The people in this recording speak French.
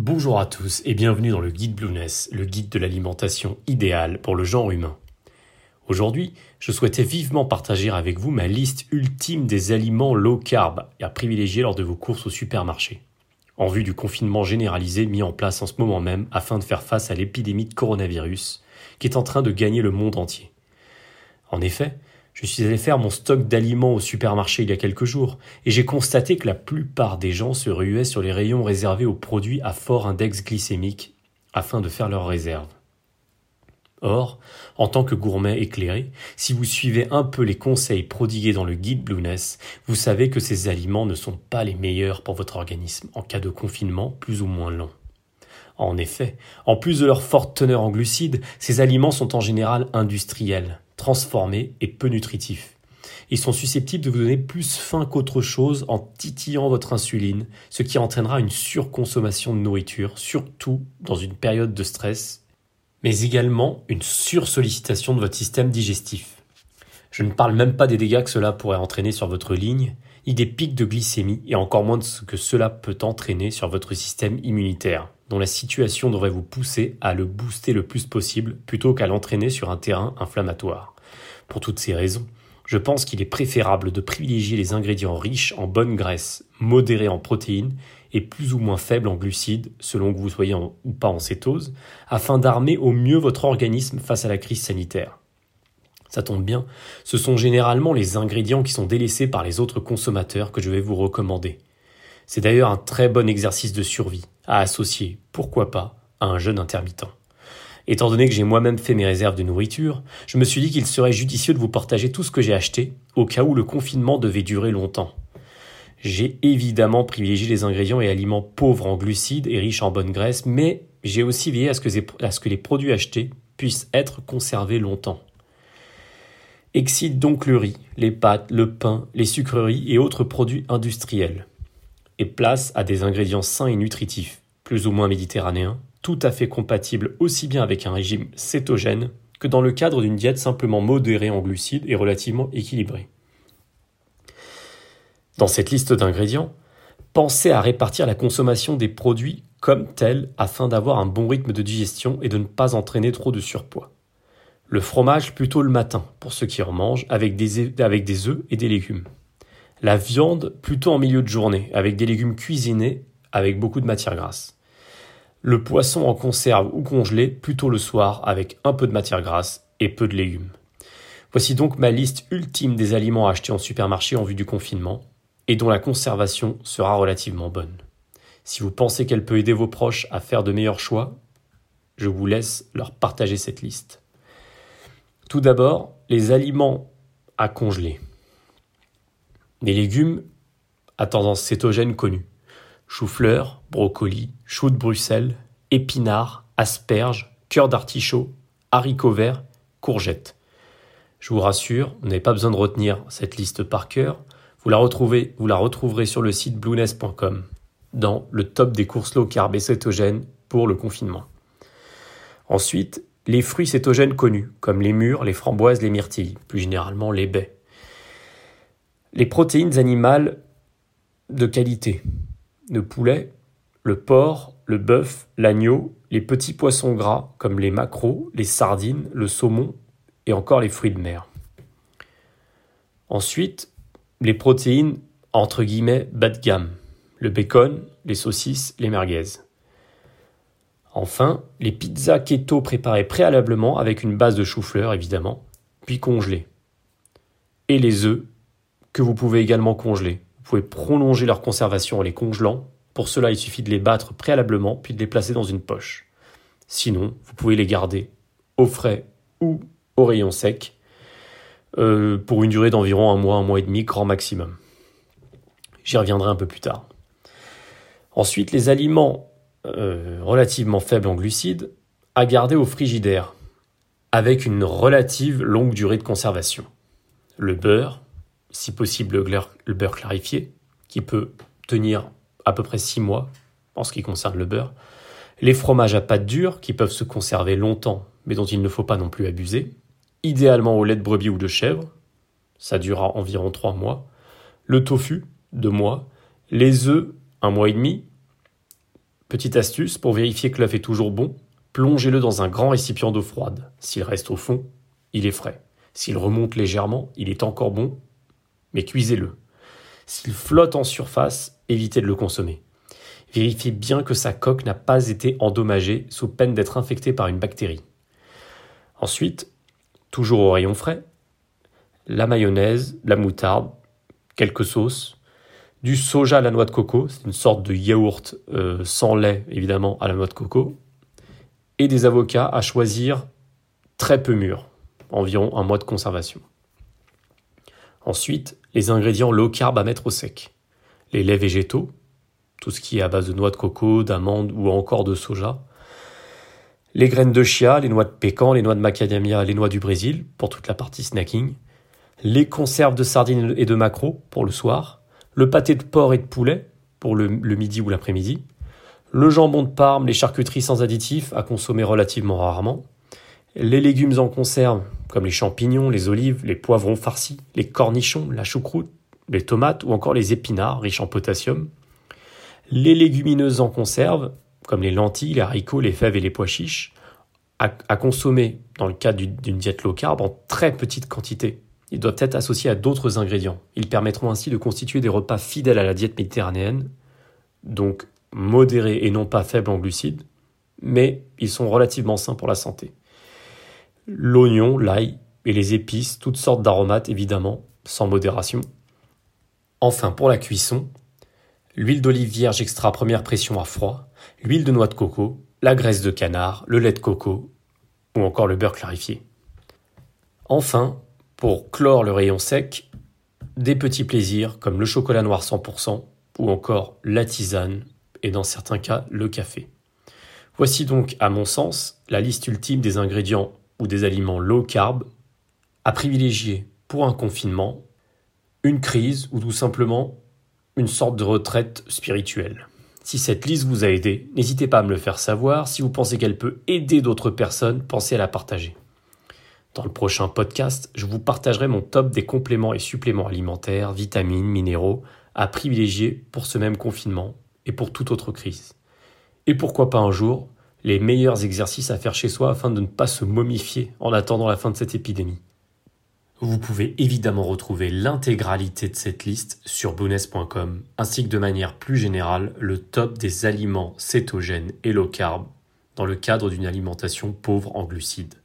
Bonjour à tous et bienvenue dans le guide Blueness, le guide de l'alimentation idéale pour le genre humain. Aujourd'hui, je souhaitais vivement partager avec vous ma liste ultime des aliments low carb à privilégier lors de vos courses au supermarché, en vue du confinement généralisé mis en place en ce moment même afin de faire face à l'épidémie de coronavirus qui est en train de gagner le monde entier. En effet, je suis allé faire mon stock d'aliments au supermarché il y a quelques jours, et j'ai constaté que la plupart des gens se ruaient sur les rayons réservés aux produits à fort index glycémique afin de faire leurs réserves. Or, en tant que gourmet éclairé, si vous suivez un peu les conseils prodigués dans le guide Blueness, vous savez que ces aliments ne sont pas les meilleurs pour votre organisme en cas de confinement plus ou moins long. En effet, en plus de leur forte teneur en glucides, ces aliments sont en général industriels, transformés et peu nutritifs. Ils sont susceptibles de vous donner plus faim qu'autre chose en titillant votre insuline, ce qui entraînera une surconsommation de nourriture, surtout dans une période de stress, mais également une sursollicitation de votre système digestif. Je ne parle même pas des dégâts que cela pourrait entraîner sur votre ligne, ni des pics de glycémie, et encore moins de ce que cela peut entraîner sur votre système immunitaire dont la situation devrait vous pousser à le booster le plus possible plutôt qu'à l'entraîner sur un terrain inflammatoire. Pour toutes ces raisons, je pense qu'il est préférable de privilégier les ingrédients riches en bonne graisse, modérés en protéines et plus ou moins faibles en glucides, selon que vous soyez ou pas en cétose, afin d'armer au mieux votre organisme face à la crise sanitaire. Ça tombe bien, ce sont généralement les ingrédients qui sont délaissés par les autres consommateurs que je vais vous recommander. C'est d'ailleurs un très bon exercice de survie à associer, pourquoi pas, à un jeûne intermittent. Étant donné que j'ai moi-même fait mes réserves de nourriture, je me suis dit qu'il serait judicieux de vous partager tout ce que j'ai acheté au cas où le confinement devait durer longtemps. J'ai évidemment privilégié les ingrédients et aliments pauvres en glucides et riches en bonne graisse, mais j'ai aussi veillé à ce, que, à ce que les produits achetés puissent être conservés longtemps. Excite donc le riz, les pâtes, le pain, les sucreries et autres produits industriels et place à des ingrédients sains et nutritifs, plus ou moins méditerranéens, tout à fait compatibles aussi bien avec un régime cétogène que dans le cadre d'une diète simplement modérée en glucides et relativement équilibrée. Dans cette liste d'ingrédients, pensez à répartir la consommation des produits comme tels afin d'avoir un bon rythme de digestion et de ne pas entraîner trop de surpoids. Le fromage plutôt le matin, pour ceux qui en mangent, avec des, avec des œufs et des légumes. La viande plutôt en milieu de journée, avec des légumes cuisinés, avec beaucoup de matière grasse. Le poisson en conserve ou congelé plutôt le soir, avec un peu de matière grasse et peu de légumes. Voici donc ma liste ultime des aliments achetés en supermarché en vue du confinement, et dont la conservation sera relativement bonne. Si vous pensez qu'elle peut aider vos proches à faire de meilleurs choix, je vous laisse leur partager cette liste. Tout d'abord, les aliments à congeler. Des légumes à tendance cétogène connue. Chou-fleur, brocoli, chou de Bruxelles, épinards, asperges, cœur d'artichaut, haricots verts, courgettes. Je vous rassure, vous n'avez pas besoin de retenir cette liste par cœur. Vous la, retrouverez sur le site blueness.com dans le top des courses low carb et cétogènes pour le confinement. Ensuite, les fruits cétogènes connus, comme les mûres, les framboises, les myrtilles, plus généralement les baies. Les protéines animales de qualité. Le poulet, le porc, le bœuf, l'agneau, les petits poissons gras comme les maquereaux, les sardines, le saumon et encore les fruits de mer. Ensuite, les protéines entre guillemets bas de gamme. Le bacon, les saucisses, les merguez. Enfin, les pizzas keto préparées préalablement avec une base de chou-fleur évidemment, puis congelées. Et les œufs que vous pouvez également congeler. Pouvez prolonger leur conservation en les congelant. Pour cela, il suffit de les battre préalablement puis de les placer dans une poche. Sinon, vous pouvez les garder au frais ou au rayon sec euh, pour une durée d'environ un mois, un mois et demi, grand maximum. J'y reviendrai un peu plus tard. Ensuite, les aliments euh, relativement faibles en glucides à garder au frigidaire avec une relative longue durée de conservation. Le beurre, si possible le beurre clarifié, qui peut tenir à peu près 6 mois en ce qui concerne le beurre, les fromages à pâte dure qui peuvent se conserver longtemps mais dont il ne faut pas non plus abuser, idéalement au lait de brebis ou de chèvre, ça durera environ 3 mois, le tofu, 2 mois, les œufs, un mois et demi, Petite astuce, pour vérifier que l'œuf est toujours bon, plongez-le dans un grand récipient d'eau froide. S'il reste au fond, il est frais. S'il remonte légèrement, il est encore bon, mais cuisez-le. S'il flotte en surface, évitez de le consommer. Vérifiez bien que sa coque n'a pas été endommagée sous peine d'être infectée par une bactérie. Ensuite, toujours au rayon frais, la mayonnaise, la moutarde, quelques sauces, du soja à la noix de coco, c'est une sorte de yaourt euh, sans lait évidemment à la noix de coco, et des avocats à choisir très peu mûrs, environ un mois de conservation. Ensuite, les ingrédients low carb à mettre au sec. Les laits végétaux, tout ce qui est à base de noix de coco, d'amandes ou encore de soja. Les graines de chia, les noix de pécan, les noix de macadamia, les noix du Brésil pour toute la partie snacking. Les conserves de sardines et de maquereaux pour le soir. Le pâté de porc et de poulet pour le, le midi ou l'après-midi. Le jambon de Parme, les charcuteries sans additifs à consommer relativement rarement. Les légumes en conserve comme les champignons, les olives, les poivrons farcis, les cornichons, la choucroute, les tomates ou encore les épinards riches en potassium. Les légumineuses en conserve, comme les lentilles, les haricots, les fèves et les pois chiches, à, consommer dans le cadre d'une diète low carb en très petite quantité. Ils doivent être associés à d'autres ingrédients. Ils permettront ainsi de constituer des repas fidèles à la diète méditerranéenne, donc modérés et non pas faibles en glucides, mais ils sont relativement sains pour la santé. L'oignon, l'ail et les épices, toutes sortes d'aromates évidemment, sans modération. Enfin, pour la cuisson, l'huile d'olive vierge extra première pression à froid, l'huile de noix de coco, la graisse de canard, le lait de coco ou encore le beurre clarifié. Enfin, pour clore le rayon sec, des petits plaisirs comme le chocolat noir 100% ou encore la tisane et dans certains cas le café. Voici donc, à mon sens, la liste ultime des ingrédients ou des aliments low carb à privilégier pour un confinement, une crise ou tout simplement une sorte de retraite spirituelle. Si cette liste vous a aidé, n'hésitez pas à me le faire savoir. Si vous pensez qu'elle peut aider d'autres personnes, pensez à la partager. Dans le prochain podcast, je vous partagerai mon top des compléments et suppléments alimentaires, vitamines, minéraux à privilégier pour ce même confinement et pour toute autre crise. Et pourquoi pas un jour, les meilleurs exercices à faire chez soi afin de ne pas se momifier en attendant la fin de cette épidémie. Vous pouvez évidemment retrouver l'intégralité de cette liste sur bouness.com, ainsi que de manière plus générale le top des aliments cétogènes et low carb dans le cadre d'une alimentation pauvre en glucides.